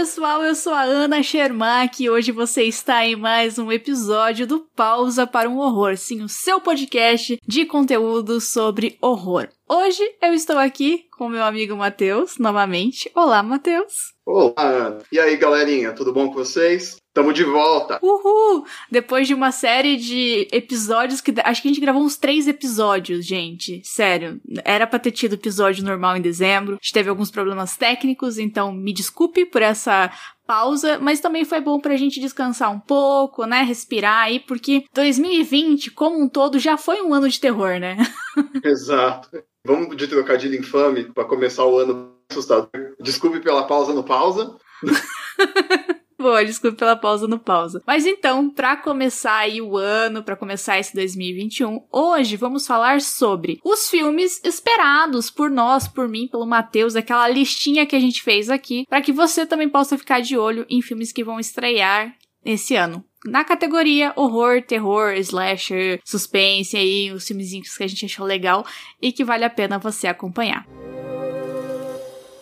pessoal, eu sou a Ana Shermack e hoje você está em mais um episódio do Pausa para um Horror, sim, o seu podcast de conteúdo sobre horror. Hoje eu estou aqui com meu amigo Matheus, novamente. Olá, Matheus. Olá. E aí, galerinha, tudo bom com vocês? Tamo de volta! Uhul! Depois de uma série de episódios que. Acho que a gente gravou uns três episódios, gente. Sério. Era pra ter tido episódio normal em dezembro. A gente teve alguns problemas técnicos, então me desculpe por essa pausa, mas também foi bom pra gente descansar um pouco, né? Respirar aí, porque 2020, como um todo, já foi um ano de terror, né? Exato. Vamos de trocadilho infame para começar o ano assustador. Desculpe pela pausa no pausa. Boa, desculpe pela pausa no pausa. Mas então, para começar aí o ano, para começar esse 2021, hoje vamos falar sobre os filmes esperados por nós, por mim, pelo Matheus, aquela listinha que a gente fez aqui, para que você também possa ficar de olho em filmes que vão estrear esse ano. Na categoria horror, terror, slasher, suspense aí, os filmezinhos que a gente achou legal e que vale a pena você acompanhar.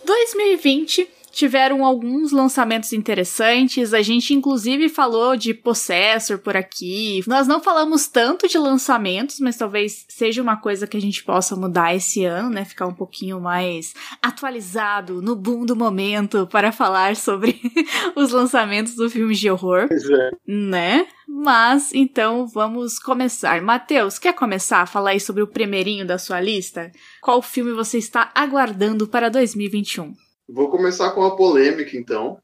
2020 tiveram alguns lançamentos interessantes. A gente, inclusive, falou de Possessor por aqui. Nós não falamos tanto de lançamentos, mas talvez seja uma coisa que a gente possa mudar esse ano, né? Ficar um pouquinho mais atualizado no boom do momento para falar sobre os lançamentos do filme de horror. É. Né? Mas então vamos começar. Matheus, quer começar a falar aí sobre o primeirinho da sua lista? Qual filme você está aguardando para 2021? Vou começar com uma polêmica, então.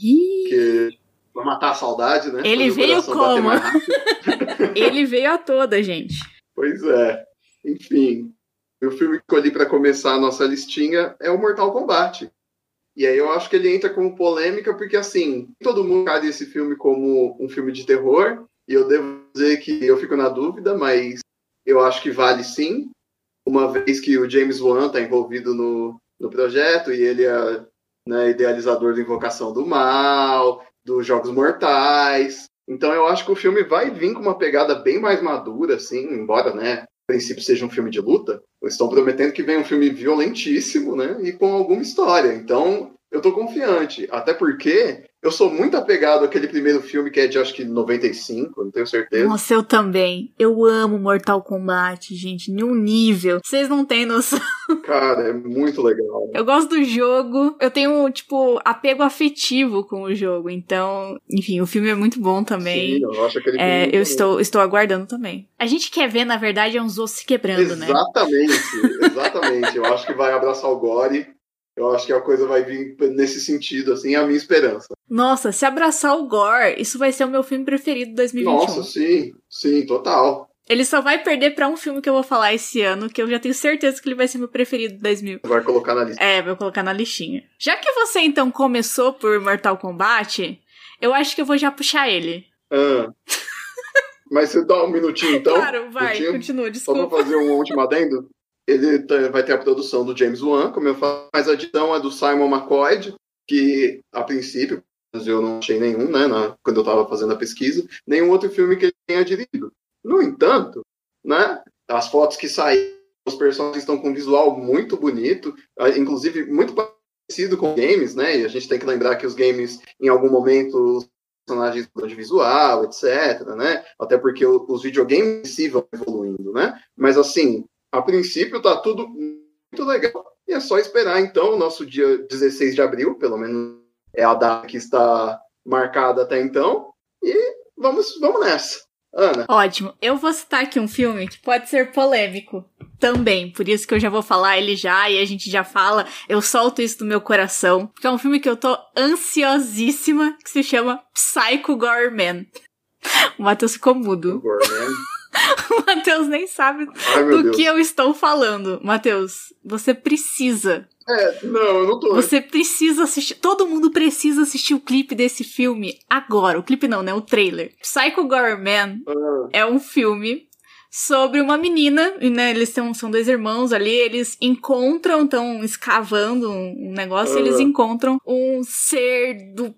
Ih, Que vai matar a saudade, né? Ele veio como? ele veio a toda, gente. Pois é. Enfim, o filme que escolhi para começar a nossa listinha é o Mortal Kombat. E aí eu acho que ele entra como polêmica porque, assim, todo mundo cara esse filme como um filme de terror. E eu devo dizer que eu fico na dúvida, mas eu acho que vale sim. Uma vez que o James Wan está envolvido no, no projeto e ele é né, idealizador da Invocação do Mal, dos Jogos Mortais. Então eu acho que o filme vai vir com uma pegada bem mais madura, assim, embora, né, a princípio seja um filme de luta. Eles estão prometendo que vem um filme violentíssimo, né, e com alguma história. Então eu tô confiante, até porque eu sou muito apegado àquele primeiro filme que é de acho que 95, não tenho certeza. Nossa, eu também. Eu amo Mortal Kombat, gente, em um nível. Vocês não têm noção. Cara, é muito legal. Eu gosto do jogo. Eu tenho, tipo, apego afetivo com o jogo. Então, enfim, o filme é muito bom também. Sim, eu acho aquele É, eu estou, estou aguardando também. A gente quer ver, na verdade, é uns ossos se quebrando, né? Exatamente, exatamente. Eu acho que vai abraçar o Gore. Eu acho que a coisa vai vir nesse sentido, assim, é a minha esperança. Nossa, se abraçar o Gore, isso vai ser o meu filme preferido de 2021. Nossa, sim, sim, total. Ele só vai perder pra um filme que eu vou falar esse ano, que eu já tenho certeza que ele vai ser meu preferido de 2000. Vai colocar na lista. É, vou colocar na listinha. Já que você então começou por Mortal Kombat, eu acho que eu vou já puxar ele. Ah. Mas você dá um minutinho, então? claro, vai, Minutinho? continua, Só desculpa. pra fazer um último adendo. Ele tá- vai ter a produção do James Wan, como eu falo, mas a edição é do Simon McCoy, que a princípio eu não achei nenhum, né, na- quando eu estava fazendo a pesquisa, nenhum outro filme que ele tenha dirigido. No entanto, né, as fotos que saíram, os personagens estão com um visual muito bonito, ah, inclusive muito parecido com games, né, e a gente tem que lembrar que os games, em algum momento, os personagens mudam de visual, etc, né, até porque os videogames si vão evoluindo, né, mas assim, a princípio tá tudo muito legal, e é só esperar, então, o nosso dia 16 de abril, pelo menos é a data que está marcada até então. E vamos, vamos nessa. Ana, Ótimo. Eu vou citar aqui um filme que pode ser polêmico também, por isso que eu já vou falar ele já e a gente já fala, eu solto isso do meu coração, porque é um filme que eu tô ansiosíssima, que se chama Psycho Gore Man. O Matheus ficou mudo. né? O Matheus nem sabe Ai, do Deus. que eu estou falando. Matheus, você precisa. É, não, eu não tô. Você precisa assistir. Todo mundo precisa assistir o clipe desse filme agora. O clipe não, né? O trailer. Psycho Gore Man Ah, é um filme sobre uma menina, e, né? Eles são, são dois irmãos ali, eles encontram, estão escavando um negócio, e eles Ah. encontram um ser do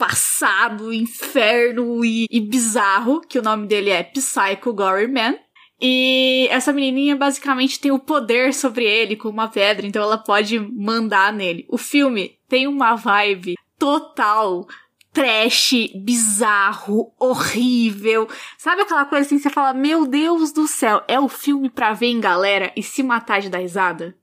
passado, inferno e, e bizarro, que o nome dele é Psycho Gory Man. E essa menininha basicamente tem o poder sobre ele com uma pedra, então ela pode mandar nele. O filme tem uma vibe total trash, bizarro, horrível. Sabe aquela coisa assim, você fala, meu Deus do céu, é o filme pra ver em galera e se matar de dar risada?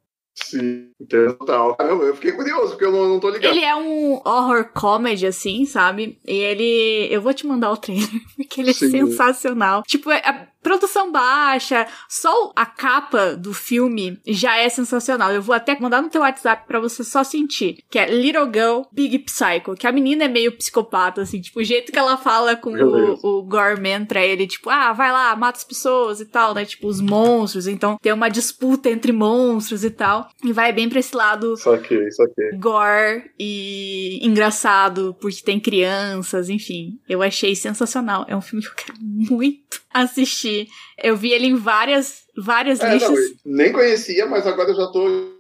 Sim, total. Caramba, eu fiquei curioso, porque eu não, não tô ligado. Ele é um horror comedy, assim, sabe? E ele. Eu vou te mandar o trailer, porque ele é Sim. sensacional. Tipo, é, produção baixa, só a capa do filme já é sensacional. Eu vou até mandar no teu WhatsApp para você só sentir. Que é Little Girl Big Psycho. Que a menina é meio psicopata, assim, tipo, o jeito que ela fala com o, o Gorman pra ele, tipo, ah, vai lá, mata as pessoas e tal, né? Tipo, os monstros. Então tem uma disputa entre monstros e tal. E vai bem pra esse lado. Só que, só que. Gore e engraçado, porque tem crianças, enfim. Eu achei sensacional. É um filme que eu quero muito assistir. Eu vi ele em várias, várias é, listas. Não, nem conhecia, mas agora eu já tô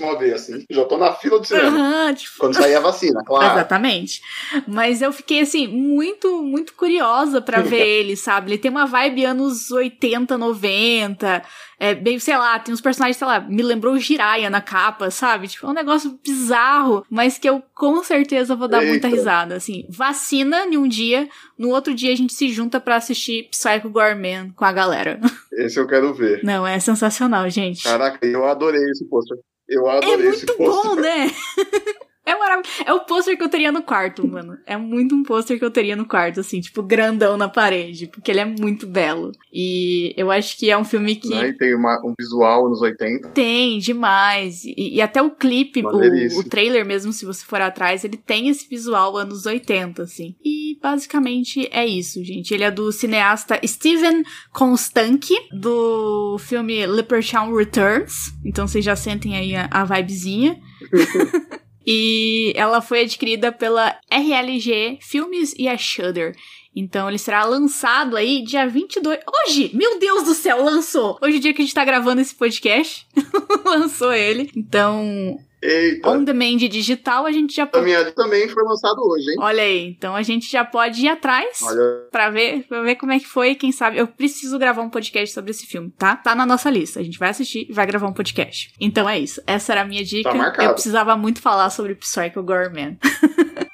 uma vez, assim. Já tô na fila do cinema. Uhum, tipo... Quando sair a vacina, claro. Exatamente. Mas eu fiquei, assim, muito, muito curiosa para ver ele, sabe? Ele tem uma vibe anos 80, 90. É bem, sei lá, tem uns personagens, sei lá, me lembrou o Jiraiya na capa, sabe? Tipo, é um negócio bizarro, mas que eu com certeza vou dar Eita. muita risada. Assim, vacina em um dia, no outro dia a gente se junta para assistir Psycho Gorman com a galera. Esse eu quero ver. Não, é sensacional, gente. Caraca, eu adorei esse pôster. Eu adorei é muito esse bom, né? É maravilhoso. É o pôster que eu teria no quarto, mano. É muito um pôster que eu teria no quarto, assim, tipo, grandão na parede, porque ele é muito belo. E eu acho que é um filme que. Né? tem uma, um visual nos 80. Tem, demais. E, e até o clipe, o, o, trailer mesmo, se você for atrás, ele tem esse visual anos 80, assim. E basicamente é isso, gente. Ele é do cineasta Steven Constanke, do filme Leprechaun Returns. Então vocês já sentem aí a, a vibezinha. E ela foi adquirida pela RLG Filmes e a Shudder. Então ele será lançado aí dia 22. Hoje! Meu Deus do céu, lançou! Hoje é o dia que a gente tá gravando esse podcast. lançou ele. Então Eita. On demand digital, a gente já pode. A minha também foi lançado hoje, hein? Olha aí, então a gente já pode ir atrás Olha... pra ver, pra ver como é que foi. Quem sabe, eu preciso gravar um podcast sobre esse filme, tá? Tá na nossa lista. A gente vai assistir e vai gravar um podcast. Então é isso. Essa era a minha dica. Tá eu precisava muito falar sobre Psycho Gorman.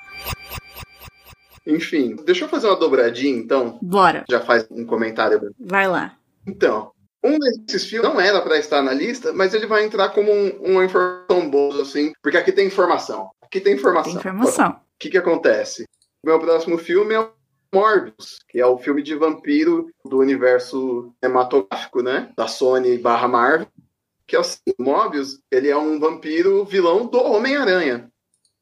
Enfim, deixa eu fazer uma dobradinha, então. Bora. Já faz um comentário. Vai lá. Então, um desses filmes não era para estar na lista, mas ele vai entrar como um, uma informação boa, assim, porque aqui tem informação. Aqui tem informação. Tem informação. O que, que acontece? O meu próximo filme é Morbius, que é o filme de vampiro do universo cinematográfico, né? Da Sony barra Marvel. Que é assim, Morbius, ele é um vampiro vilão do Homem-Aranha.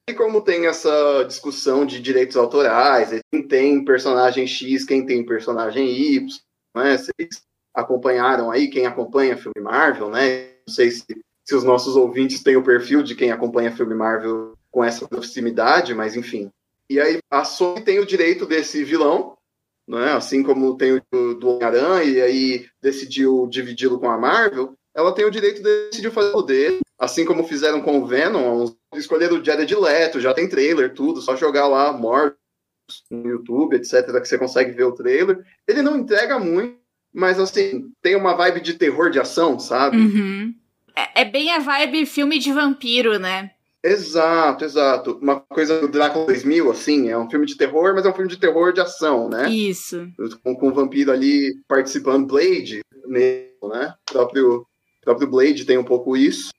E como tem essa discussão de direitos autorais, quem tem personagem X, quem tem personagem Y, né? Vocês acompanharam aí, quem acompanha filme Marvel, né? Não sei se, se os nossos ouvintes têm o perfil de quem acompanha filme Marvel com essa proximidade, mas enfim. E aí a Sony tem o direito desse vilão, né? assim como tem o do Homem-Aranha, e aí decidiu dividi-lo com a Marvel, ela tem o direito de decidir fazer o dele, assim como fizeram com o Venom, escolheram o Jared Leto, já tem trailer, tudo, só jogar lá Morbius no YouTube, etc, que você consegue ver o trailer. Ele não entrega muito, mas assim, tem uma vibe de terror de ação, sabe? Uhum. É, é, bem a vibe filme de vampiro, né? Exato, exato. Uma coisa do Drácula 2000, assim, é um filme de terror, mas é um filme de terror de ação, né? Isso. Com, com o vampiro ali participando, Blade, mesmo, né? O próprio, próprio Blade tem um pouco isso.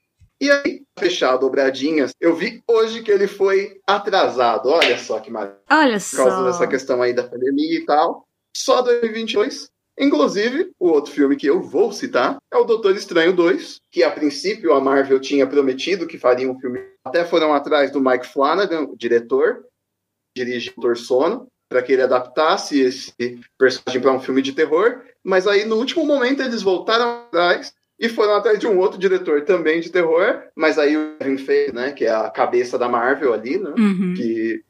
E aí, fechar dobradinhas, eu vi hoje que ele foi atrasado. Olha só que maravilha. Olha só. Por causa dessa questão aí da pandemia e tal. Só 2022. Inclusive, o outro filme que eu vou citar é o Doutor Estranho 2, que a princípio a Marvel tinha prometido que faria um filme. Até foram atrás do Mike Flanagan, o diretor, dirige Doutor Sono, para que ele adaptasse esse personagem para um filme de terror. Mas aí, no último momento, eles voltaram atrás e foram atrás de um outro diretor também de terror, mas aí o Kevin Feige, né, que é a cabeça da Marvel ali, né, uhum. que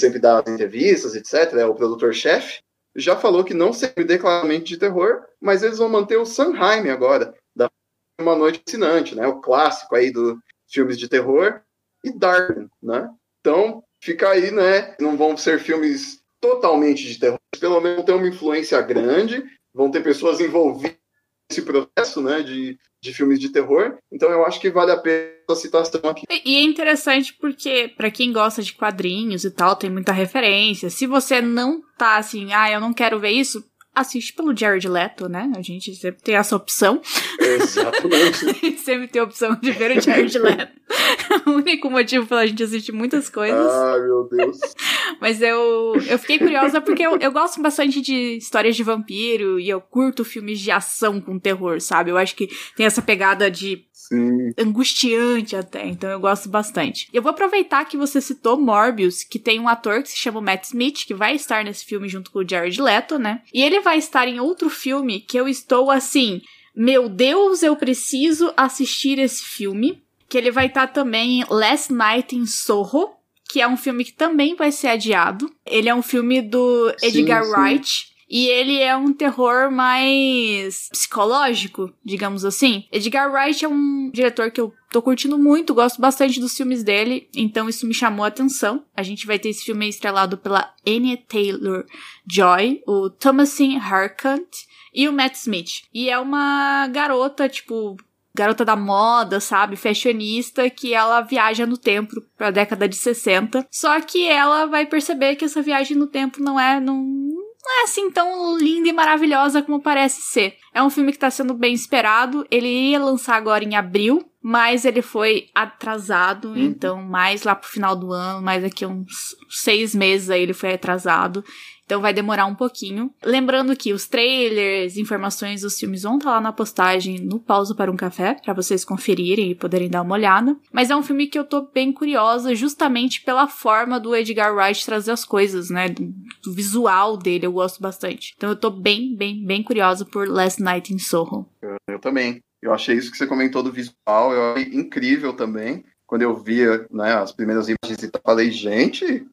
sempre dá entrevistas, etc., é o produtor-chefe já falou que não serve claramente de terror, mas eles vão manter o Sanheim agora, da Uma Noite Assinante, né? O clássico aí dos filmes de terror, e Dark, né? Então, fica aí, né? Não vão ser filmes totalmente de terror, pelo menos vão ter uma influência grande, vão ter pessoas envolvidas esse processo, né, de, de filmes de terror. Então eu acho que vale a pena essa citação aqui. E é interessante porque, para quem gosta de quadrinhos e tal, tem muita referência. Se você não tá assim, ah, eu não quero ver isso, assiste pelo Jared Leto, né? A gente sempre tem essa opção. Exatamente. a gente sempre tem a opção de ver o Jared Leto. o único motivo pela gente assistir muitas coisas. Ai, meu Deus. Mas eu, eu fiquei curiosa porque eu, eu gosto bastante de histórias de vampiro e eu curto filmes de ação com terror, sabe? Eu acho que tem essa pegada de Sim. angustiante até, então eu gosto bastante. Eu vou aproveitar que você citou Morbius, que tem um ator que se chama Matt Smith, que vai estar nesse filme junto com o Jared Leto, né? E ele vai estar em outro filme que eu estou assim, meu Deus, eu preciso assistir esse filme. Que ele vai estar também em Last Night in Soho, que é um filme que também vai ser adiado. Ele é um filme do Edgar sim. Wright. E ele é um terror mais psicológico, digamos assim. Edgar Wright é um diretor que eu tô curtindo muito, gosto bastante dos filmes dele, então isso me chamou a atenção. A gente vai ter esse filme estrelado pela Anya Taylor-Joy, o Thomasin Harkant e o Matt Smith. E é uma garota, tipo, garota da moda, sabe? Fashionista, que ela viaja no tempo pra década de 60. Só que ela vai perceber que essa viagem no tempo não é. Não, não é assim tão linda e maravilhosa como parece ser. É um filme que tá sendo bem esperado. Ele ia lançar agora em abril, mas ele foi atrasado, então mais lá pro final do ano, mais daqui a uns seis meses aí ele foi atrasado. Então vai demorar um pouquinho. Lembrando que os trailers, informações dos filmes vão estar lá na postagem no Pausa para um Café, para vocês conferirem e poderem dar uma olhada. Mas é um filme que eu tô bem curiosa, justamente pela forma do Edgar Wright trazer as coisas, né? Do, visual dele, eu gosto bastante. Então eu tô bem, bem, bem curiosa por Last Night in Soho. Eu também. Eu achei isso que você comentou do visual, eu achei incrível também. Quando eu via né, as primeiras imagens, eu falei, gente,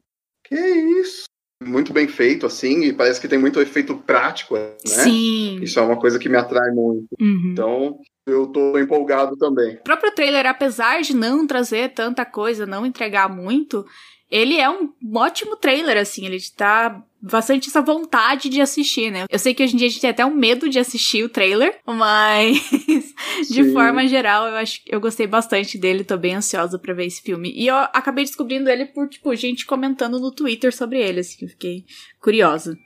que isso? Muito bem feito, assim, e parece que tem muito efeito prático, né? Sim. Isso é uma coisa que me atrai muito. Uhum. Então, eu tô empolgado também. O próprio trailer, apesar de não trazer tanta coisa, não entregar muito, ele é um ótimo trailer, assim, ele tá bastante essa vontade de assistir, né? Eu sei que hoje em dia a gente tem até um medo de assistir o trailer, mas de Sim. forma geral, eu acho eu gostei bastante dele, tô bem ansiosa pra ver esse filme. E eu acabei descobrindo ele por, tipo, gente comentando no Twitter sobre ele, assim, eu fiquei curiosa.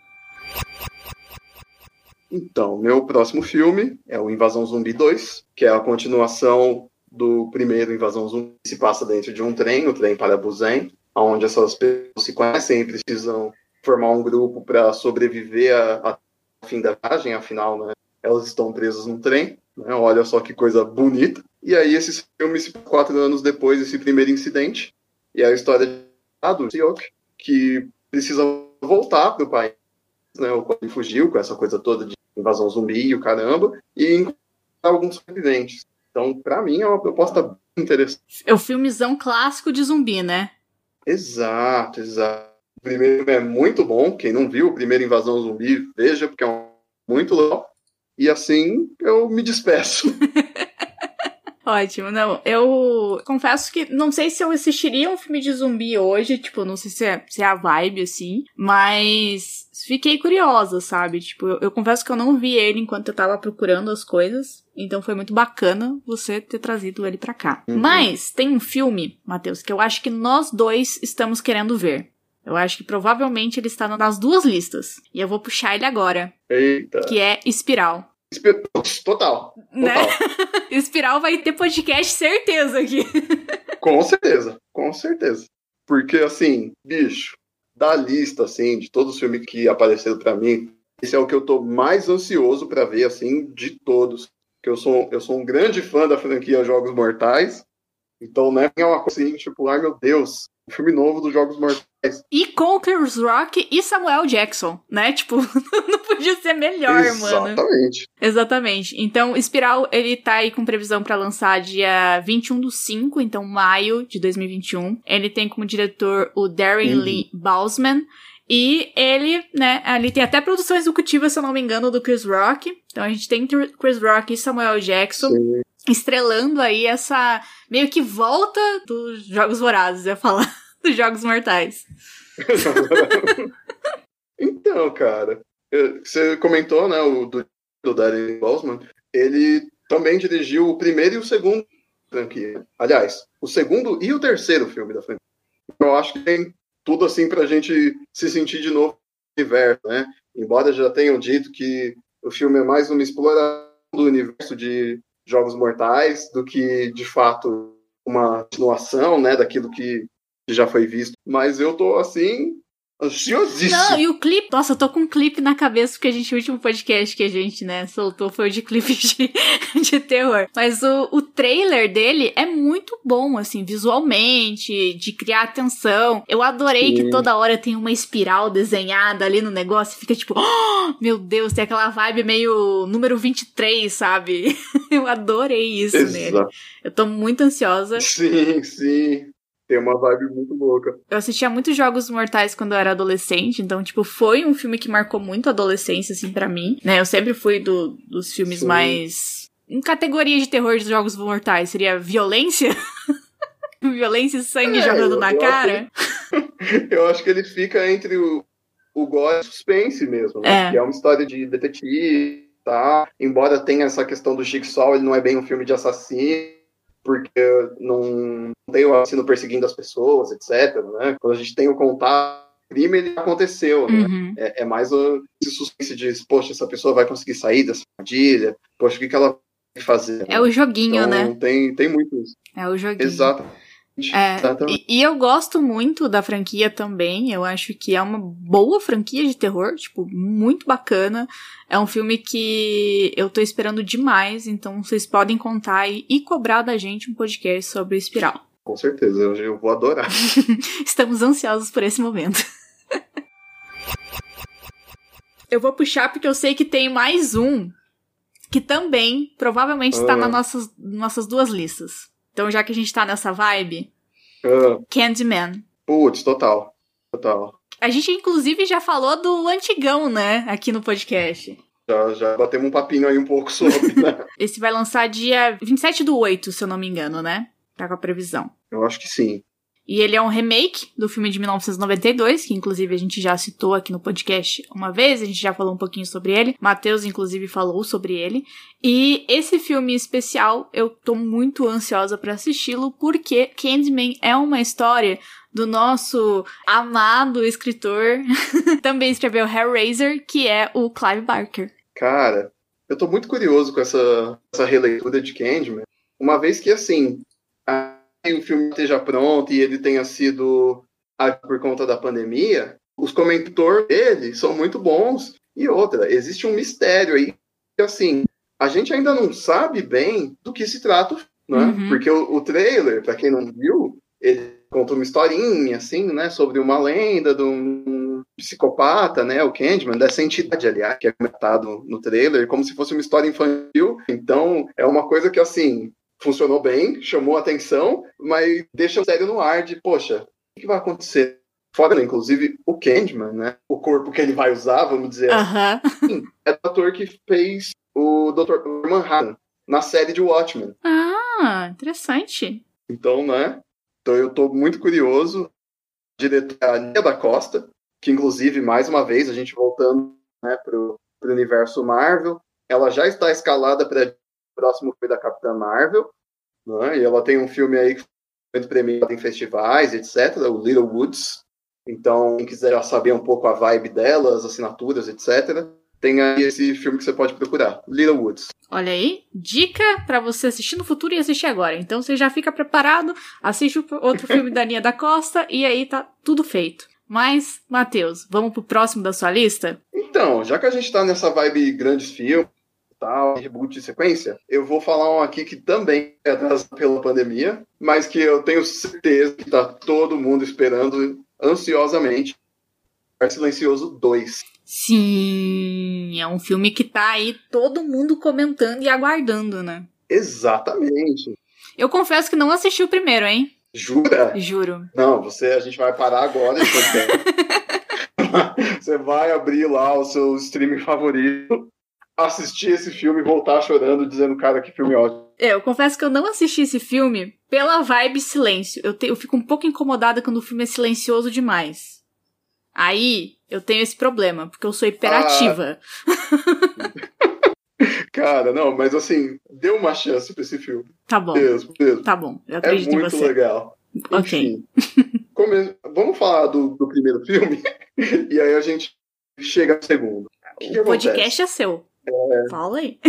Então, meu próximo filme é o Invasão Zumbi 2, que é a continuação do primeiro Invasão Zumbi, que se passa dentro de um trem, o trem para Busan, onde essas pessoas se conhecem e precisam formar um grupo para sobreviver a- fim da viagem, afinal, né, elas estão presas no trem, né, olha só que coisa bonita. E aí esse filme se quatro anos depois desse primeiro incidente, e é a história do Seok, que precisa voltar para o país, né, o qual ele fugiu com essa coisa toda de invasão zumbi e o caramba, e encontrar alguns sobreviventes. Então, para mim, é uma proposta interessante. É o filmezão clássico de zumbi, né? Exato, exato. O primeiro é muito bom. Quem não viu o primeiro Invasão Zumbi, veja, porque é um muito legal. E assim eu me despeço. Ótimo, não, eu confesso que não sei se eu assistiria um filme de zumbi hoje, tipo, não sei se é, se é a vibe, assim, mas fiquei curiosa, sabe? Tipo, eu, eu confesso que eu não vi ele enquanto eu tava procurando as coisas, então foi muito bacana você ter trazido ele pra cá. Uhum. Mas tem um filme, Matheus, que eu acho que nós dois estamos querendo ver. Eu acho que provavelmente ele está nas duas listas. E eu vou puxar ele agora, Eita. que é Espiral. Espe- Total. Né? Total. Espiral vai ter podcast certeza aqui. Com certeza. Com certeza. Porque, assim, bicho, da lista, assim, de todos os filmes que apareceram pra mim, esse é o que eu tô mais ansioso pra ver, assim, de todos. Porque eu sou, eu sou um grande fã da franquia Jogos Mortais. Então, né, é uma coisa assim, tipo, ai meu Deus, filme novo dos Jogos Mortais. E com Chris Rock e Samuel Jackson, né? Tipo, não podia ser melhor, mano. Exatamente. Exatamente. Então, Espiral, ele tá aí com previsão pra lançar dia 21 do 5, então maio de 2021. Ele tem como diretor o Darren Uhum. Lee Bausman. E ele, né, ali tem até produção executiva, se eu não me engano, do Chris Rock. Então a gente tem Chris Rock e Samuel Jackson Sim. estrelando aí essa meio que volta dos Jogos Vorazes, eu ia falar, dos Jogos Mortais. então, cara, você comentou, né, o do, do Darren Bosman. ele também dirigiu o primeiro e o segundo franquia. Aliás, o segundo e o terceiro filme da franquia. Eu acho que tem tudo assim para a gente se sentir de novo no universo, né? Embora já tenham dito que o filme é mais uma exploração do universo de Jogos Mortais do que, de fato, uma continuação, né, daquilo que já foi visto. Mas eu tô assim ansiosíssimo. Não, e o clipe, nossa, eu tô com um clipe na cabeça, porque a gente, o último podcast que a gente, né, soltou foi o de clipe de, de terror. Mas o, o trailer dele é muito bom, assim, visualmente, de criar atenção. Eu adorei Sim. que toda hora tem uma espiral desenhada ali no negócio, fica tipo, oh, meu Deus, tem aquela vibe meio número 23, sabe? Eu adorei isso Exato. nele. Eu tô muito ansiosa. Sim, sim tem uma vibe muito louca. Eu assistia muitos Jogos Mortais quando eu era adolescente, então, tipo, foi um filme que marcou muito a adolescência, assim, para mim, né? Eu sempre fui do, dos filmes Sim. mais. Em categoria de terror dos Jogos Mortais, seria violência? violência e sangue é, jogando eu, na eu cara? Acho que, eu acho que ele fica entre o, o gore e o suspense mesmo, né? É. Que é uma história de detetive, tá? Embora tenha essa questão do Jigsaw, ele não é bem um filme de assassino porque não tem o assassino perseguindo as pessoas, etc. Né? Quando a gente tem o contato, o crime ele aconteceu, né? Uhum. É, é, mais o, esse suspense de, poxa, essa pessoa vai conseguir sair dessa armadilha, poxa, o que, que ela vai fazer? É o joguinho, então, né? Tem, tem muito isso. É o joguinho. Exato. É, e, e, eu gosto muito da franquia também. Eu acho que é uma boa franquia de terror, tipo, muito bacana. É um filme que eu tô esperando demais, então vocês podem contar e, e cobrar da gente um podcast sobre o Espiral. Com certeza, eu, eu vou adorar. Estamos ansiosos por esse momento. eu vou puxar porque eu sei que tem mais um que também provavelmente está ah. nas nossas, nossas duas listas. Então, já que a gente tá nessa vibe, uh, Candyman. Putz, total. Total. A gente, inclusive, já falou do antigão, né? Aqui no podcast. Já, já batemos um papinho aí um pouco sobre, né? Esse vai lançar dia 27 do 8, se eu não me engano, né? Tá com a previsão. Eu acho que sim. E ele é um remake do filme de 1992, que inclusive a gente já citou aqui no podcast uma vez, a gente já falou um pouquinho sobre ele. Matheus, inclusive, falou sobre ele. E esse filme especial, eu tô muito ansiosa para assisti-lo, porque Candyman é uma história do nosso amado escritor, também escreveu Hellraiser, que é o Clive Barker. Cara, eu tô muito curioso com essa, essa releitura de Candyman, uma vez que, assim, a o filme esteja pronto e ele tenha sido por conta da pandemia, os comentadores dele são muito bons. E outra, existe um mistério aí que, assim, a gente ainda não sabe bem do que se trata, né? Uhum. Porque o, o trailer, para quem não viu, ele conta uma historinha, assim, né, sobre uma lenda de um psicopata, né, o Candyman, dessa entidade, aliás, que é comentado no trailer, como se fosse uma história infantil. Então, é uma coisa que, assim, funcionou bem, chamou atenção, mas deixa o sério no ar de, poxa, o que vai acontecer? Fora, inclusive, o Candyman, né? O corpo que ele vai usar, vamos dizer uh -huh. assim. É o ator que fez o Dr. Manhattan na série de Watchmen. Ah, interessante. Então, né? Então eu tô muito curioso. Diretora Nia da Costa, que inclusive, mais uma vez, a gente voltando né, pro, pro universo Marvel, ela já está escalada para próximo foi da Capitã Marvel, né? e ela tem um filme aí que foi premiado em festivais, etc., o Little Woods. Então, quem quiser saber um pouco a vibe dela, as assinaturas, etc., tem aí esse filme que você pode procurar, Little Woods. Olha aí, dica para você assistir no futuro e assistir agora. Então você já fica preparado, assiste outro filme da Nia da Costa e aí tá tudo feito. Mas, Matheus, vamos pro próximo da sua lista? Então, já que a gente tá nessa vibe grandes filmes, tal, reboot de sequência, eu vou falar um aqui que também é atrasado pela pandemia, mas que eu tenho certeza que tá todo mundo esperando ansiosamente. Silencioso 2. Sim, é um filme que tá aí todo mundo comentando e aguardando, né? Exatamente. Eu confesso que não assisti o primeiro, hein? Jura? Juro. Não, você a gente vai parar agora Você vai abrir lá o seu streaming favorito assistir esse filme e voltar chorando, dizendo, cara, que filme ótimo. É, eu confesso que eu não assisti esse filme pela vibe silêncio. Eu, te, eu fico um pouco incomodada quando o filme é silencioso demais. Aí eu tenho esse problema, porque eu sou hiperativa. Ah. Cara, não, mas assim, dê uma chance pra esse filme. Tá bom. Mesmo, mesmo. Tá bom, eu É acredito em muito você. legal. Ok. Enfim, come- vamos falar do, do primeiro filme e aí a gente chega ao segundo. O que que O acontece? podcast é seu. Fala aí.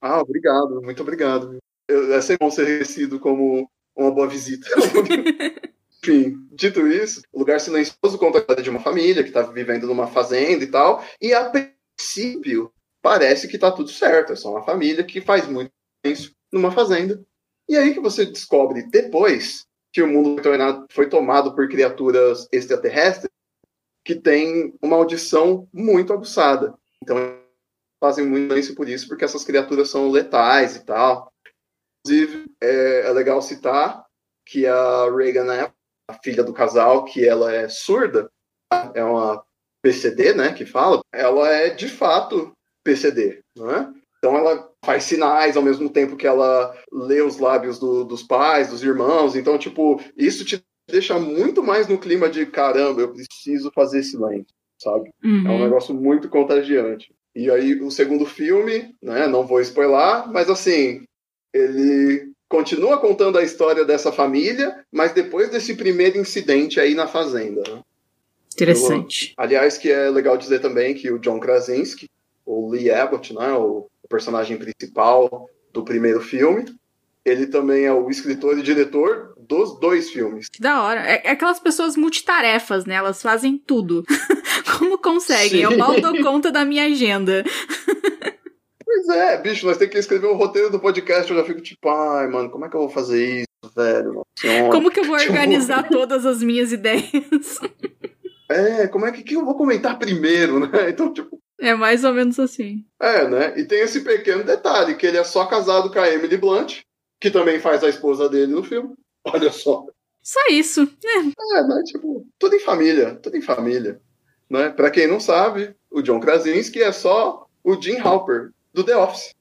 Ah, obrigado, muito obrigado. Eu- É sempre bom ser reconhecido como uma boa visita. Enfim, dito isso, o Lugar Silencioso conta de uma família que está vivendo numa fazenda e tal, e a princípio parece que tá tudo certo, é só uma família que faz muito silêncio numa fazenda. E aí que você descobre depois que o mundo foi tomado por criaturas extraterrestres que têm uma audição muito aguçada. Então fazem muito silêncio por isso, porque essas criaturas são letais e tal. Inclusive, é, é legal citar que a Reagan, né, a filha do casal, que ela é surda, é uma PCD, né, que fala, ela é de fato PCD, né? Então ela faz sinais ao mesmo tempo que ela lê os lábios do- dos pais, dos irmãos. Então, tipo, isso te deixa muito mais no clima de caramba, eu preciso fazer silêncio, sabe? É um Uhum. negócio muito contagiante. E aí, o segundo filme, né, não vou spoiler, mas assim, ele continua contando a história dessa família, mas depois desse primeiro incidente aí na fazenda. né? Interessante. Aliás, que é legal dizer também que o John Krasinski, o Lee Abbott, né, o personagem principal do primeiro filme, ele também é o escritor e diretor dos dois filmes. Que da hora. É, é aquelas pessoas multitarefas, né? Elas fazem tudo. Como conseguem? Eu Sim. mal dou conta da minha agenda. Pois é, bicho, nós temos que escrever o roteiro do podcast, eu já fico tipo, ai, mano, como é que eu vou fazer isso, velho? Nossa. Como que eu vou Tipo- organizar todas as minhas ideias? É, como é que, que eu vou comentar primeiro, né? Então, tipo, É mais ou menos assim. é, né? E tem esse pequeno detalhe, que ele é só casado com a Emily Blunt, que também faz a esposa dele no filme. Olha só. Só isso. É, né? Tipo, tudo em família, tudo em família. Né? Pra quem não sabe, o John Krasinski é só o Jim Halper, do The Office.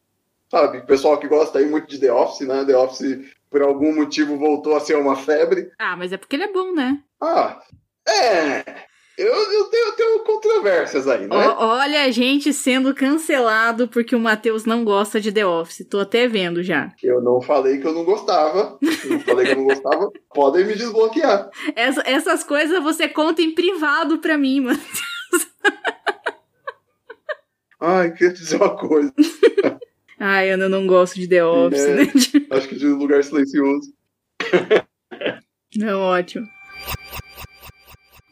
Sabe? O pessoal que gosta aí muito de The Office, né? The Office, por algum motivo, voltou a ser uma febre. Ah, mas é porque ele é bom, né? Ah, é. Eu, eu, tenho, eu tenho controvérsias aí, né? Olha a gente sendo cancelado porque o Matheus não gosta de The Office. Tô até vendo já. Eu não falei que eu não gostava. Não falei que eu não gostava. Podem me desbloquear. Essa- essas coisas você conta em privado pra mim, mano. Ai, queria dizer uma coisa. Ai, Ana, eu não gosto de The Office, É. né? Acho que de lugar silencioso. Não, ótimo.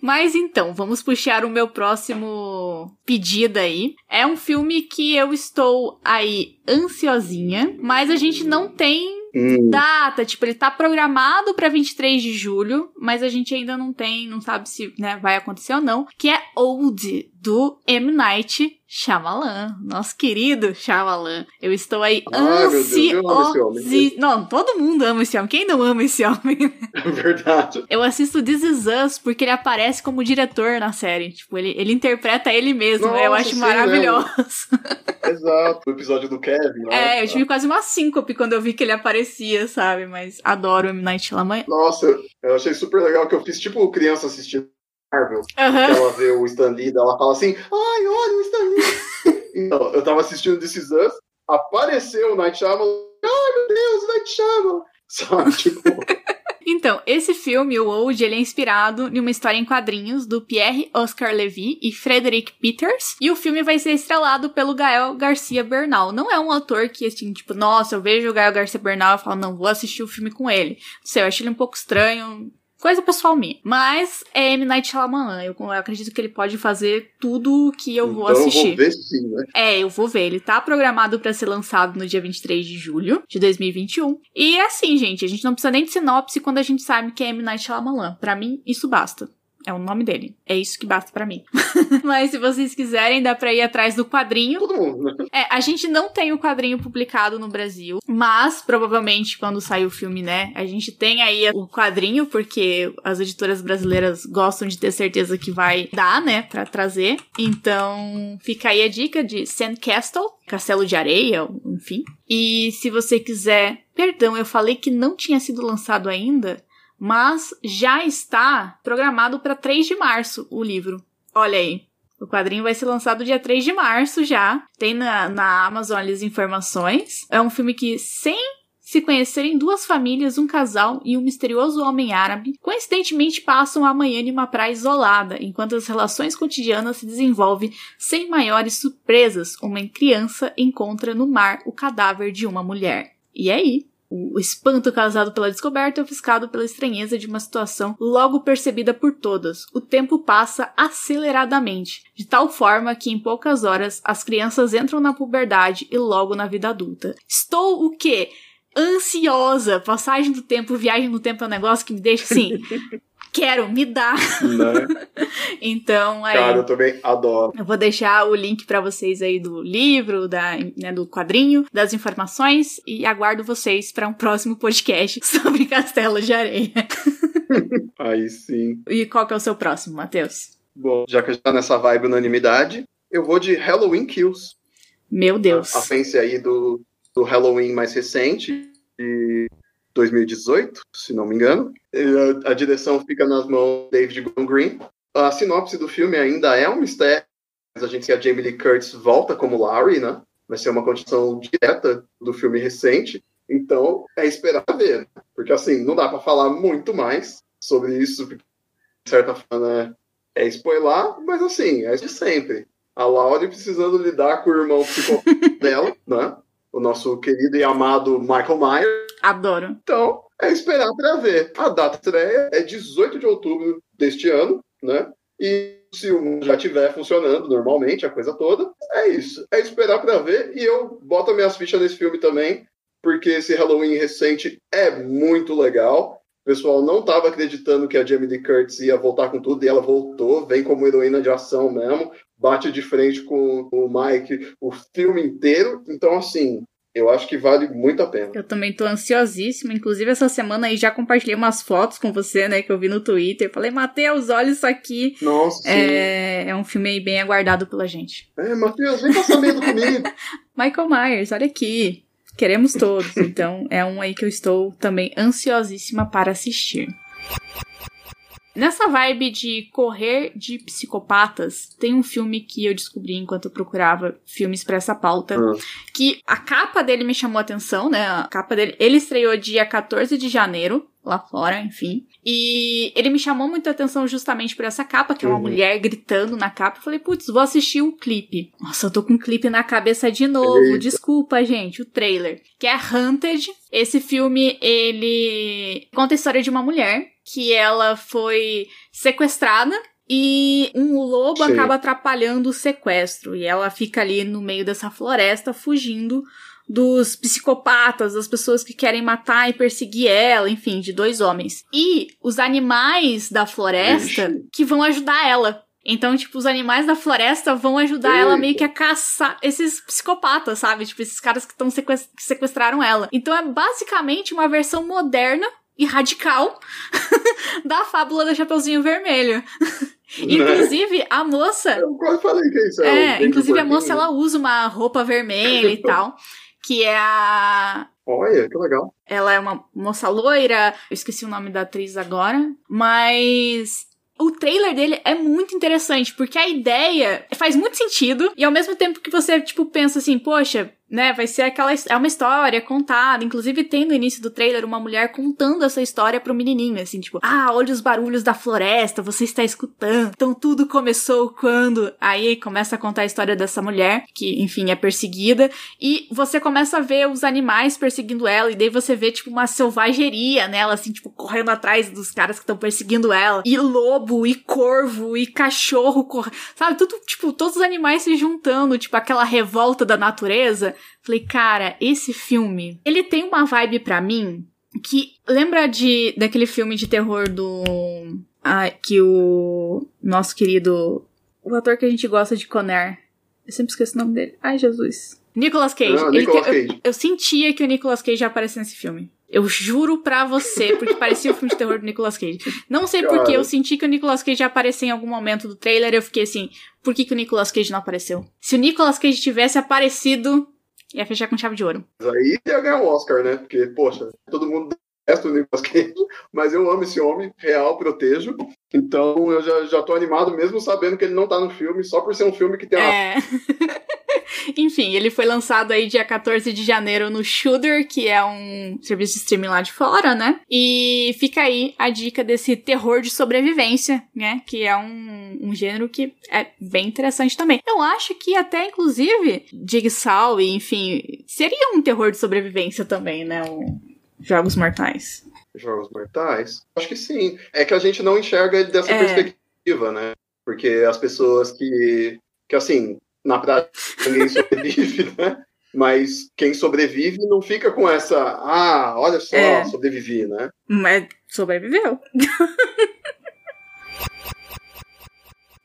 Mas então, vamos puxar o meu próximo pedido aí. É um filme que eu estou aí ansiosinha, mas a gente não tem Hum, data, tipo, ele tá programado pra 23 de julho, mas a gente ainda não tem, não sabe se, né, vai acontecer ou não, que é Old do M Night Shyamalan, nosso querido Shyamalan. Eu estou aí homem. ansiosi... Não, todo mundo ama esse homem. Quem não ama esse homem? é verdade. Eu assisto This Is Us porque ele aparece como diretor na série. Tipo, ele, ele interpreta ele mesmo. Nossa, eu acho sim, maravilhoso. Exato. O episódio do Kevin, né? É, eu tive quase uma síncope quando eu vi que ele aparecia, sabe? Mas adoro o M. Night Shyamalan. Nossa, eu- eu achei super legal que eu fiz tipo criança assistindo Marvel. Aham. Ela vê o Stan Lee, ela fala assim, ai, olha o Stan Lee. então, eu tava assistindo This Is Us, apareceu o Night Shyamalan, ai meu Deus, Night Shyamalan. Sabe, tipo, Então, esse filme, o Old, ele é inspirado em uma história em quadrinhos do Pierre Oscar Levy e Frederick Peters. E o filme vai ser estrelado pelo Gael Garcia Bernal. Não é um ator que, assim, tipo, nossa, eu vejo o Gael Garcia Bernal e falo, não, vou assistir o filme com ele. Não sei, eu acho ele um pouco estranho. Coisa pessoal minha. Mas é M. Night Shyamalan. Eu, eu acredito que ele pode fazer tudo que eu vou então eu assistir. vou ver sim, né? É, eu vou ver. Ele tá programado pra ser lançado no dia 23 de julho de 2021. E é assim, gente, a gente não precisa nem de sinopse quando a gente sabe que é M. Night Shyamalan. Pra mim, isso basta. É o nome dele. É isso que basta pra mim. Mas se vocês quiserem, dá pra ir atrás do quadrinho. Todo mundo, né? É, a gente não tem o quadrinho publicado no Brasil, mas provavelmente quando sair o filme, né, a gente tem aí o quadrinho, porque as editoras brasileiras gostam de ter certeza que vai dar, né, pra trazer. Então, fica aí a dica de Sandcastle, Castelo de Areia, enfim. E se você quiser, perdão, eu falei que não tinha sido lançado ainda, mas já está programado pra 3 de março o livro. Olha aí. O quadrinho vai ser lançado dia 3 de março já. Tem na, na Amazon as informações. É um filme que, sem se conhecerem duas famílias, um casal e um misterioso homem árabe, coincidentemente passam a manhã em uma praia isolada, enquanto as relações cotidianas se desenvolvem sem maiores surpresas. Uma criança encontra no mar o cadáver de uma mulher. E aí, o espanto causado pela descoberta é ofuscado pela estranheza de uma situação logo percebida por todas. O tempo passa aceleradamente, de tal forma que em poucas horas as crianças entram na puberdade e logo na vida adulta. Estou o quê? Ansiosa. Passagem do tempo, viagem no tempo é um negócio que me deixa assim. quero, me dá. Né? então, aí. Cara, eu também adoro. Eu vou deixar o link para vocês aí do livro, da, né, do quadrinho, das informações e aguardo vocês para um próximo podcast sobre Castelo de Areia. aí sim. E qual que é o seu próximo, Matheus? Bom, já que a gente tá nessa vibe unanimidade, eu vou de Halloween Kills. Meu Deus. A, a aí do, do Halloween mais recente, de 2018, se não me engano. A, a direção fica nas mãos de David Gordon Green. A sinopse do filme ainda é um mistério, mas a gente que a Jamie Lee Curtis volta como Larry, né? Vai ser uma continuação direta do filme recente. Então, é esperar ver. Porque, assim, não dá para falar muito mais sobre isso, porque, de certa forma, né, é spoiler, mas, assim, é de sempre. A Laurie precisando lidar com o irmão psicopata dela, né? O nosso querido e amado Michael Myers. Adoro. Então, é esperar para ver. A data de estreia é 18 de outubro deste ano, né? E se o mundo já estiver funcionando normalmente, a coisa toda, é isso. É esperar para ver. E eu boto minhas fichas nesse filme também, porque esse Halloween recente é muito legal. O pessoal não estava acreditando que a Jamie Lee Curtis ia voltar com tudo e ela voltou, vem como heroína de ação mesmo, bate de frente com o Mike o filme inteiro. Então, assim, eu acho que vale muito a pena. Eu também tô ansiosíssima. Inclusive, essa semana aí já compartilhei umas fotos com você, né? Que eu vi no Twitter. Falei, Matheus, olha isso aqui. Nossa, é... é um filme aí bem aguardado pela gente. É, Matheus, vem passar medo comigo. Michael Myers, olha aqui. Queremos todos. Então, é um aí que eu estou também ansiosíssima para assistir. Nessa vibe de correr de psicopatas, tem um filme que eu descobri enquanto eu procurava filmes para essa pauta, uhum. que a capa dele me chamou a atenção, né? A capa dele, ele estreou dia 14 de janeiro, lá fora, enfim. E ele me chamou muita atenção justamente por essa capa, que é uma uhum. mulher gritando na capa. Eu falei, putz, vou assistir o clipe. Nossa, eu tô com o clipe na cabeça de novo. Eita. Desculpa, gente, o trailer. Que é Hunted. Esse filme, ele conta a história de uma mulher que ela foi sequestrada e um lobo Sim. acaba atrapalhando o sequestro. E ela fica ali no meio dessa floresta fugindo dos psicopatas, das pessoas que querem matar e perseguir ela, enfim, de dois homens. E os animais da floresta Ixi. que vão ajudar ela. Então, tipo, os animais da floresta vão ajudar Eita. ela meio que a caçar esses psicopatas, sabe? Tipo, esses caras que estão sequestraram ela. Então é basicamente uma versão moderna e radical da fábula do Chapeuzinho Vermelho. inclusive, a moça. Eu quase falei que é isso. É, é inclusive a moça ela usa uma roupa vermelha e tal. Que é a. Olha, que legal. Ela é uma moça loira. Eu esqueci o nome da atriz agora. Mas o trailer dele é muito interessante, porque a ideia faz muito sentido, e ao mesmo tempo que você, tipo, pensa assim, poxa, né, vai ser aquela é uma história contada, inclusive tem no início do trailer uma mulher contando essa história pro menininho, assim, tipo, ah, olha os barulhos da floresta, você está escutando. Então tudo começou quando aí começa a contar a história dessa mulher, que enfim é perseguida, e você começa a ver os animais perseguindo ela e daí você vê tipo uma selvageria nela, assim, tipo correndo atrás dos caras que estão perseguindo ela, e lobo e corvo e cachorro, cor... sabe, tudo tipo todos os animais se juntando, tipo aquela revolta da natureza. Falei, cara, esse filme, ele tem uma vibe para mim que lembra de daquele filme de terror do ah, que o nosso querido o ator que a gente gosta de Conner. Eu sempre esqueço o nome dele. Ai, Jesus. Nicolas Cage. Não, Nicolas Cage. Eu, eu, sentia que o Nicolas Cage ia aparecer nesse filme. Eu juro pra você, porque parecia o um filme de terror do Nicolas Cage. Não sei porque eu senti que o Nicolas Cage ia aparecer em algum momento do trailer. Eu fiquei assim, por que, que o Nicolas Cage não apareceu? Se o Nicolas Cage tivesse aparecido, Ia fechar com chave de ouro. Aí ia ganhar um Oscar, né? Porque, poxa, todo mundo detesto o Nicolas Cage, mas eu amo esse homem, real, protejo. Então eu já, já tô animado, mesmo sabendo que ele não tá no filme, só por ser um filme que tem uma. É. Enfim, ele foi lançado aí dia 14 de janeiro no Shudder, que é um serviço de streaming lá de fora, né? E fica aí a dica desse terror de sobrevivência, né? Que é um, um gênero que é bem interessante também. Eu acho que até, inclusive, Jigsaw e, enfim, seria um terror de sobrevivência também, né? O Jogos Mortais. Jogos Mortais? Acho que sim. É que a gente não enxerga ele dessa é. perspectiva, né? Porque as pessoas que, que assim, na prática ninguém sobrevive, né? Mas quem sobrevive não fica com essa, ah, olha só, é. sobrevivi, né? Mas sobreviveu.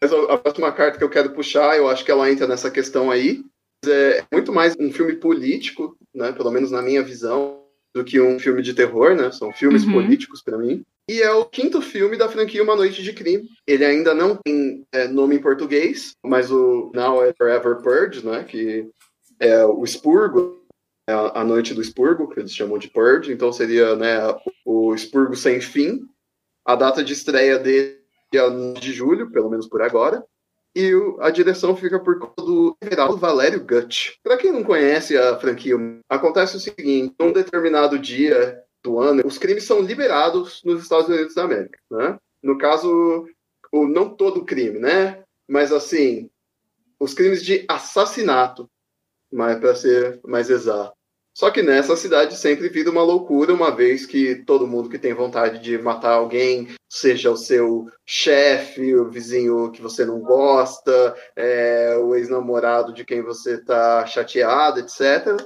Mas a próxima carta que eu quero puxar, eu acho que ela entra nessa questão aí. É muito mais um filme político, né? Pelo menos na minha visão, do que um filme de terror, né? São filmes uhum. políticos para mim. E é o quinto filme da franquia Uma Noite de Crime. Ele ainda não tem é, nome em português, mas o Now é Forever Purge, né? Que é o expurgo, é a noite do expurgo, que eles chamam de Purge. Então seria né, o expurgo sem fim. A data de estreia dele é de julho, pelo menos por agora e a direção fica por conta do Everaldo Valério Gutt. Para quem não conhece a franquia, acontece o seguinte: num determinado dia do ano, os crimes são liberados nos Estados Unidos da América, né? No caso, o, não todo crime, né? Mas assim, os crimes de assassinato, para ser mais exato. Só que nessa cidade sempre vira uma loucura, uma vez que todo mundo que tem vontade de matar alguém, seja o seu chefe, o vizinho que você não gosta, é, o ex-namorado de quem você está chateado, etc.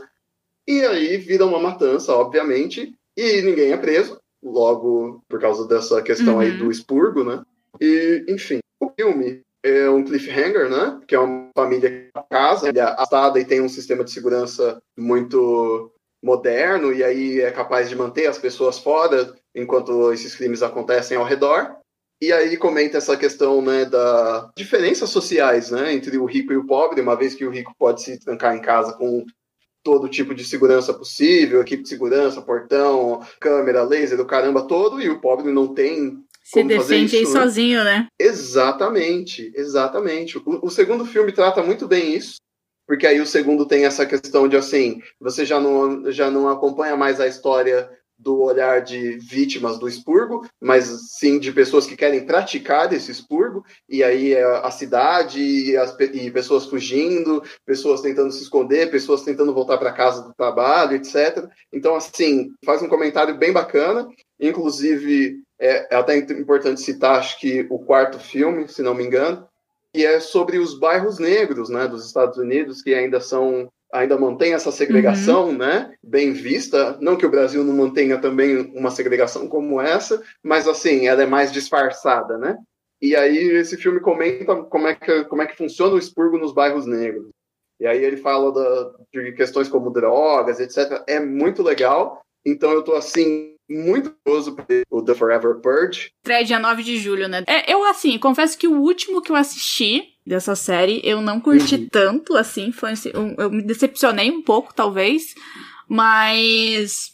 E aí vira uma matança, obviamente, e ninguém é preso, logo por causa dessa questão uhum. aí do expurgo, né? E, enfim, o filme é um cliffhanger, né? Que é uma família casa, ele é assada e tem um sistema de segurança muito moderno e aí é capaz de manter as pessoas fora enquanto esses crimes acontecem ao redor. E aí comenta essa questão, né, da diferenças sociais, né, entre o rico e o pobre, uma vez que o rico pode se trancar em casa com todo tipo de segurança possível, equipe de segurança, portão, câmera, laser, do caramba todo, e o pobre não tem se defende aí né? sozinho, né? Exatamente, exatamente. O, o, segundo filme trata muito bem isso, porque aí o segundo tem essa questão de assim, você já não, já não acompanha mais a história do olhar de vítimas do expurgo, mas sim de pessoas que querem praticar esse expurgo, e aí é a cidade e, as, e pessoas fugindo, pessoas tentando se esconder, pessoas tentando voltar para casa do trabalho, etc. Então, assim, faz um comentário bem bacana, inclusive é, é até importante citar, acho que o quarto filme, se não me engano, que é sobre os bairros negros, né, dos Estados Unidos, que ainda são ainda mantém essa segregação, uhum. né, bem vista. Não que o Brasil não mantenha também uma segregação como essa, mas assim, ela é mais disfarçada, né? E aí esse filme comenta como é que como é que funciona o expurgo nos bairros negros. E aí ele fala da, de questões como drogas, etc. É muito legal. Então eu tô assim muito curioso o The Forever Purge. Estreia dia 9 de julho, né? É, eu, assim, confesso que o último que eu assisti dessa série eu não curti uhum. tanto, assim, foi, eu, eu me decepcionei um pouco, talvez, mas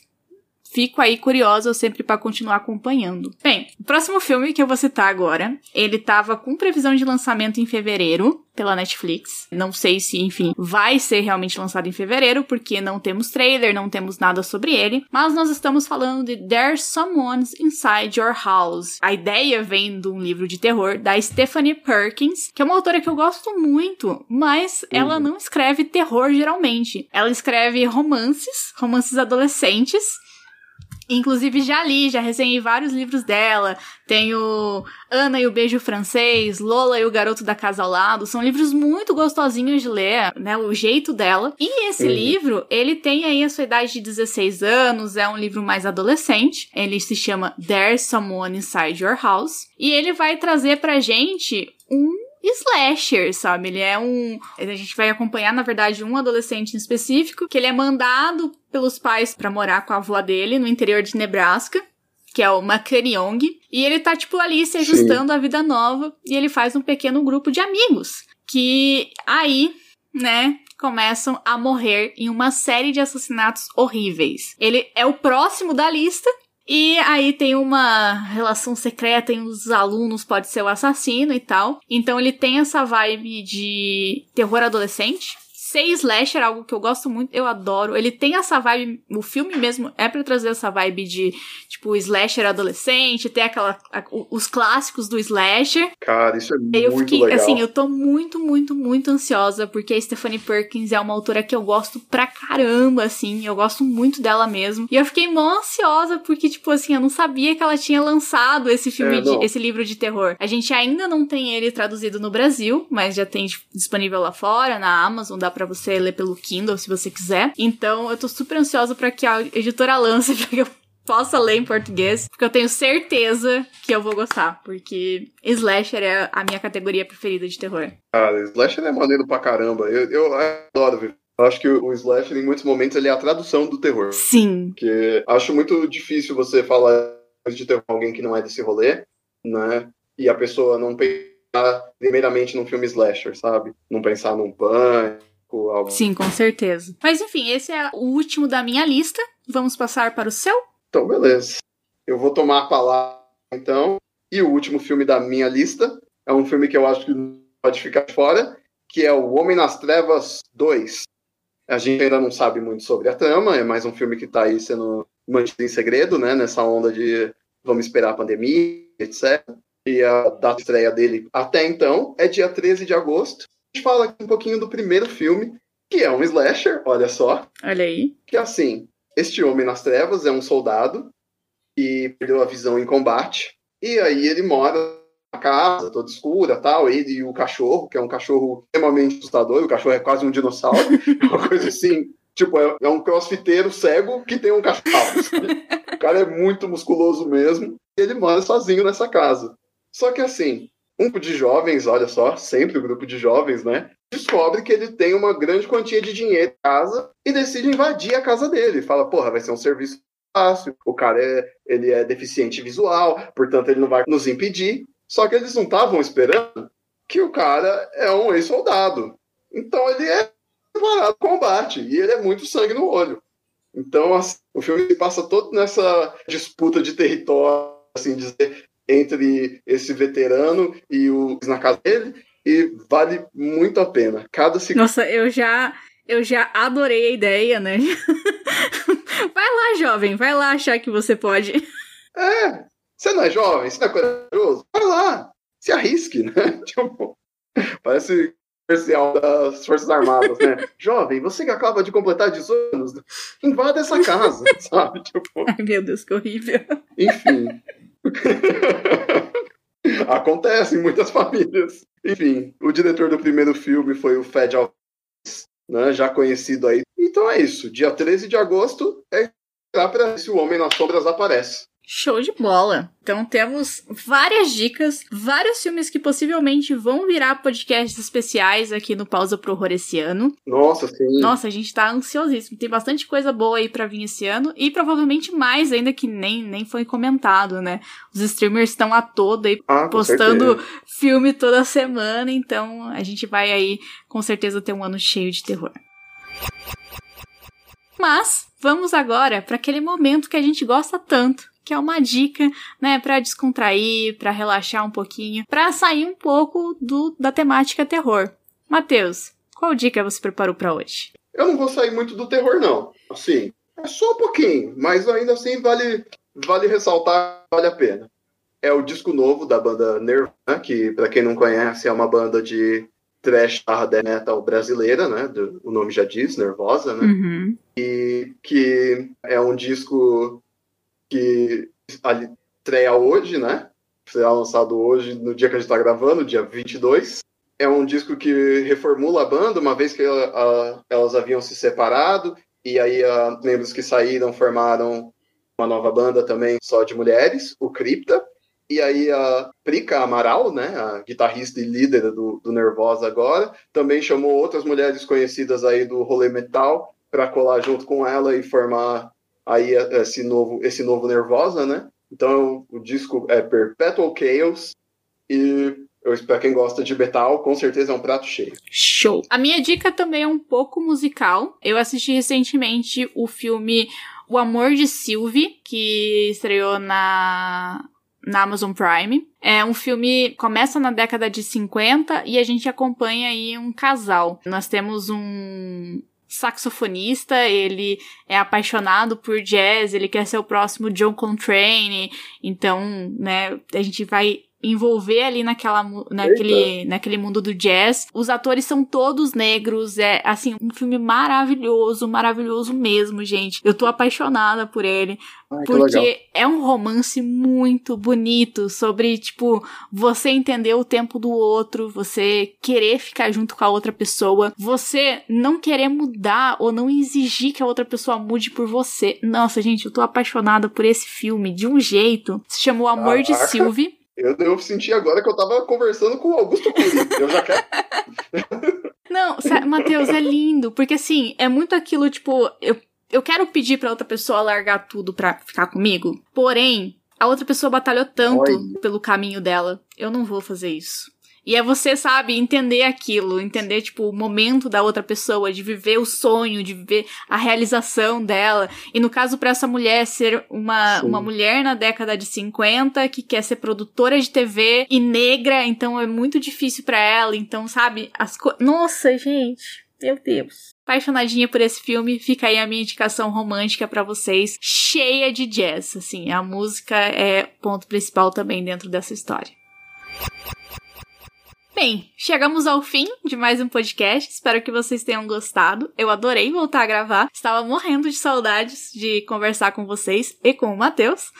fico aí curiosa sempre para continuar acompanhando. Bem, o próximo filme que eu vou citar agora, ele tava com previsão de lançamento em fevereiro pela Netflix. Não sei se, enfim, vai ser realmente lançado em fevereiro, porque não temos trailer, não temos nada sobre ele, mas nós estamos falando de There's Someone Inside Your House. A ideia vem de um livro de terror da Stephanie Perkins, que é uma autora que eu gosto muito, mas uhum. ela não escreve terror geralmente. Ela escreve romances, romances adolescentes, Inclusive, já li, já resenhei vários livros dela. Tenho Ana e o Beijo Francês, Lola e o Garoto da Casa ao Lado. São livros muito gostosinhos de ler, né? O jeito dela. E esse uhum. livro, ele tem aí a sua idade de 16 anos, é um livro mais adolescente. Ele se chama There's Someone Inside Your House. E ele vai trazer pra gente um slasher, sabe? Ele é um. A gente vai acompanhar, na verdade, um adolescente em específico, que ele é mandado pelos pais para morar com a avó dele no interior de Nebraska. Que é o Young. E ele tá, tipo, ali se ajustando à vida nova. E ele faz um pequeno grupo de amigos. Que aí, né, começam a morrer em uma série de assassinatos horríveis. Ele é o próximo da lista E aí tem uma relação secreta em os alunos, pode ser o assassino e tal. Então ele tem essa vibe de terror adolescente ser slasher, algo que eu gosto muito, eu adoro. Ele tem essa vibe, o filme mesmo é para trazer essa vibe de, tipo, slasher adolescente, ter aquela, a, os clássicos do slasher. Cara, isso é muito eu fiquei, legal. Assim, eu tô muito, muito, muito ansiosa, porque a Stephanie Perkins é uma autora que eu gosto pra caramba, assim, eu gosto muito dela mesmo. E eu fiquei mó ansiosa, porque, tipo assim, eu não sabia que ela tinha lançado esse filme, é, de, esse livro de terror. A gente ainda não tem ele traduzido no Brasil, mas já tem disponível lá fora, na Amazon, dá para você ler pelo Kindle se você quiser. Então eu tô super ansiosa para que a editora lance para que eu possa ler em português, porque eu tenho certeza que eu vou gostar, porque slasher é a minha categoria preferida de terror. Cara, slasher é maneiro pra caramba. Eu, eu adoro ver. Eu acho que o slasher, em muitos momentos, ele é a tradução do terror. Sim. Porque acho muito difícil você falar de terror com alguém que não é desse rolê, né? E a pessoa não pensar primeiramente num filme slasher, sabe? Não pensar num punk, algo. Sim, com certeza. Mas enfim, esse é o último da minha lista. Vamos passar para o seu? Então, beleza. Eu vou tomar a palavra, então. E o último filme da minha lista é um filme que eu acho que pode ficar fora, que é O Homem nas Trevas 2. A gente ainda não sabe muito sobre a trama, é mais um filme que está aí sendo mantido em segredo, né? Nessa onda de vamos esperar a pandemia, etc. E a data de estreia dele até então é dia 13 de agosto gente fala aqui um pouquinho do primeiro filme, que é um slasher, olha só. Olha aí. Que é assim, este homem nas trevas é um soldado que perdeu a visão em combate, e aí ele mora na casa toda escura, tal, ele e o cachorro, que é um cachorro extremamente assustador, o cachorro é quase um dinossauro, uma coisa assim, tipo, é, é um crossfiteiro cego que tem um cachorro. o cara é muito musculoso mesmo, e ele mora sozinho nessa casa. Só que assim, um grupo de jovens, olha só, sempre o um grupo de jovens, né? Descobre que ele tem uma grande quantia de dinheiro em casa e decide invadir a casa dele. Fala, porra, vai ser um serviço fácil, o cara é, ele é deficiente visual, portanto ele não vai nos impedir. Só que eles não estavam esperando que o cara é um ex-soldado. Então ele é preparado para combate e ele é muito sangue no olho. Então assim, o filme passa todo nessa disputa de território, assim dizer, entre esse veterano e o na casa dele e vale muito a pena. Cada segundo. Nossa, eu já eu já adorei a ideia, né? vai lá, jovem, vai lá achar que você pode. É, você não é jovem, você não é corajoso, vai lá, se arrisque, né? Tipo, parece comercial das Forças Armadas, né? Jovem, você que acaba de completar 18 anos, invada essa casa, sabe? Tipo... Ai, meu Deus, que horrível. Enfim, Acontece em muitas famílias. Enfim, o diretor do primeiro filme foi o Fed Alves, né, já conhecido aí. Então é isso. Dia 13 de agosto é para se o Homem nas Sombras aparece. Show de bola! Então temos várias dicas, vários filmes que possivelmente vão virar podcasts especiais aqui no Pausa pro Horror esse ano. Nossa, sim. Nossa, a gente tá ansiosíssimo. Tem bastante coisa boa aí para vir esse ano e provavelmente mais ainda que nem, nem foi comentado, né? Os streamers estão a toda aí ah, postando filme toda semana, então a gente vai aí com certeza ter um ano cheio de terror. Mas vamos agora para aquele momento que a gente gosta tanto, que é uma dica, né, para descontrair, para relaxar um pouquinho, para sair um pouco do da temática terror. Matheus, qual dica você preparou para hoje? Eu não vou sair muito do terror não. Assim, é só um pouquinho, mas ainda assim vale vale ressaltar, vale a pena. É o disco novo da banda Nirvana, que para quem não conhece é uma banda de trash death metal brasileira, né? Do, o nome já diz, Nervosa, né? Uhum. E que é um disco que estreia hoje, né? Será lançado hoje, no dia que a gente está gravando, dia 22. É um disco que reformula a banda, uma vez que a, a, elas haviam se separado, e aí a, membros que saíram formaram uma nova banda também só de mulheres, o Cripta. E aí a Prica Amaral, né, a guitarrista e líder do, do Nervosa agora, também chamou outras mulheres conhecidas aí do rolê metal para colar junto com ela e formar aí esse novo, esse novo Nervosa, né? Então o disco é Perpetual Chaos e eu espero quem gosta de metal, com certeza é um prato cheio. Show! A minha dica também é um pouco musical. Eu assisti recentemente o filme O Amor de Sylvie, que estreou na na Amazon Prime. É um filme começa na década de 50 e a gente acompanha aí um casal. Nós temos um saxofonista, ele é apaixonado por jazz, ele quer ser o próximo John Coltrane, então, né, a gente vai envolver ali naquela, naquele, naquele mundo do jazz. Os atores são todos negros, é assim, um filme maravilhoso, maravilhoso mesmo, gente. Eu tô apaixonada por ele. Ai, porque é um romance muito bonito sobre, tipo, você entender o tempo do outro, você querer ficar junto com a outra pessoa, você não querer mudar ou não exigir que a outra pessoa mude por você. Nossa, gente, eu tô apaixonada por esse filme de um jeito. Se chama O Amor de Sylvie. Eu, eu senti agora que eu tava conversando com o Augusto Cury. Eu já quero. Não, Matheus, é lindo, porque assim, é muito aquilo, tipo, eu, eu quero pedir pra outra pessoa largar tudo pra ficar comigo, porém, a outra pessoa batalhou tanto Oi. pelo caminho dela, eu não vou fazer isso. E é você, sabe, entender aquilo, entender, tipo, o momento da outra pessoa, de viver o sonho, de viver a realização dela. E no caso, para essa mulher ser uma, uma mulher na década de 50 que quer ser produtora de TV e negra, então é muito difícil para ela. Então, sabe, as coisas. Nossa, gente. Meu Deus. Apaixonadinha por esse filme, fica aí a minha indicação romântica para vocês, cheia de jazz, assim, a música é ponto principal também dentro dessa história. Bem, chegamos ao fim de mais um podcast. Espero que vocês tenham gostado. Eu adorei voltar a gravar. Estava morrendo de saudades de conversar com vocês e com o Matheus.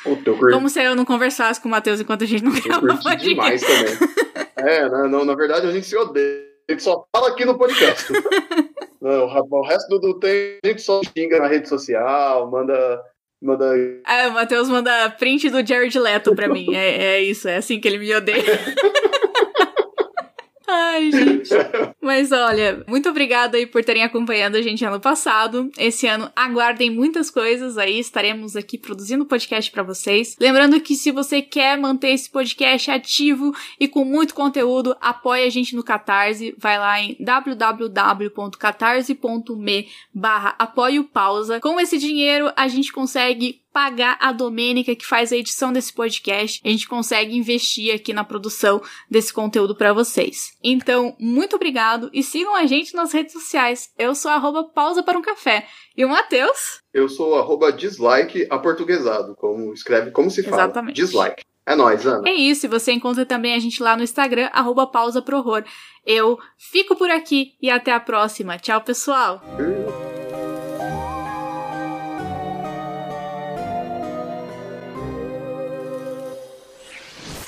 Como se eu não conversasse com o Matheus enquanto a gente não grava demais também. é, não, não, na verdade a gente se odeia. A gente só fala aqui no podcast. não, o resto do tempo a gente só xinga na rede social, manda Manda... Ah, o Matheus manda print do Jared Leto pra mim. É, é isso, é assim que ele me odeia. Ai, gente. Mas olha, muito obrigada aí por terem acompanhado a gente ano passado. Esse ano aguardem muitas coisas aí, estaremos aqui produzindo podcast para vocês. Lembrando que se você quer manter esse podcast ativo e com muito conteúdo, apoie a gente no Catarse. Vai lá em www.catarse.me barra apoio pausa. Com esse dinheiro, a gente consegue pagar a Domênica que faz a edição desse podcast, a gente consegue investir aqui na produção desse conteúdo para vocês. Então, muito obrigado e sigam a gente nas redes sociais. Eu sou arroba pausa para um café. E o Matheus? Eu sou arroba dislike aportuguesado, como escreve, como se fala. Exatamente. Dislike. É nóis, Ana. É isso, e você encontra também a gente lá no Instagram, arroba pausa pro horror. Eu fico por aqui e até a próxima. Tchau, pessoal!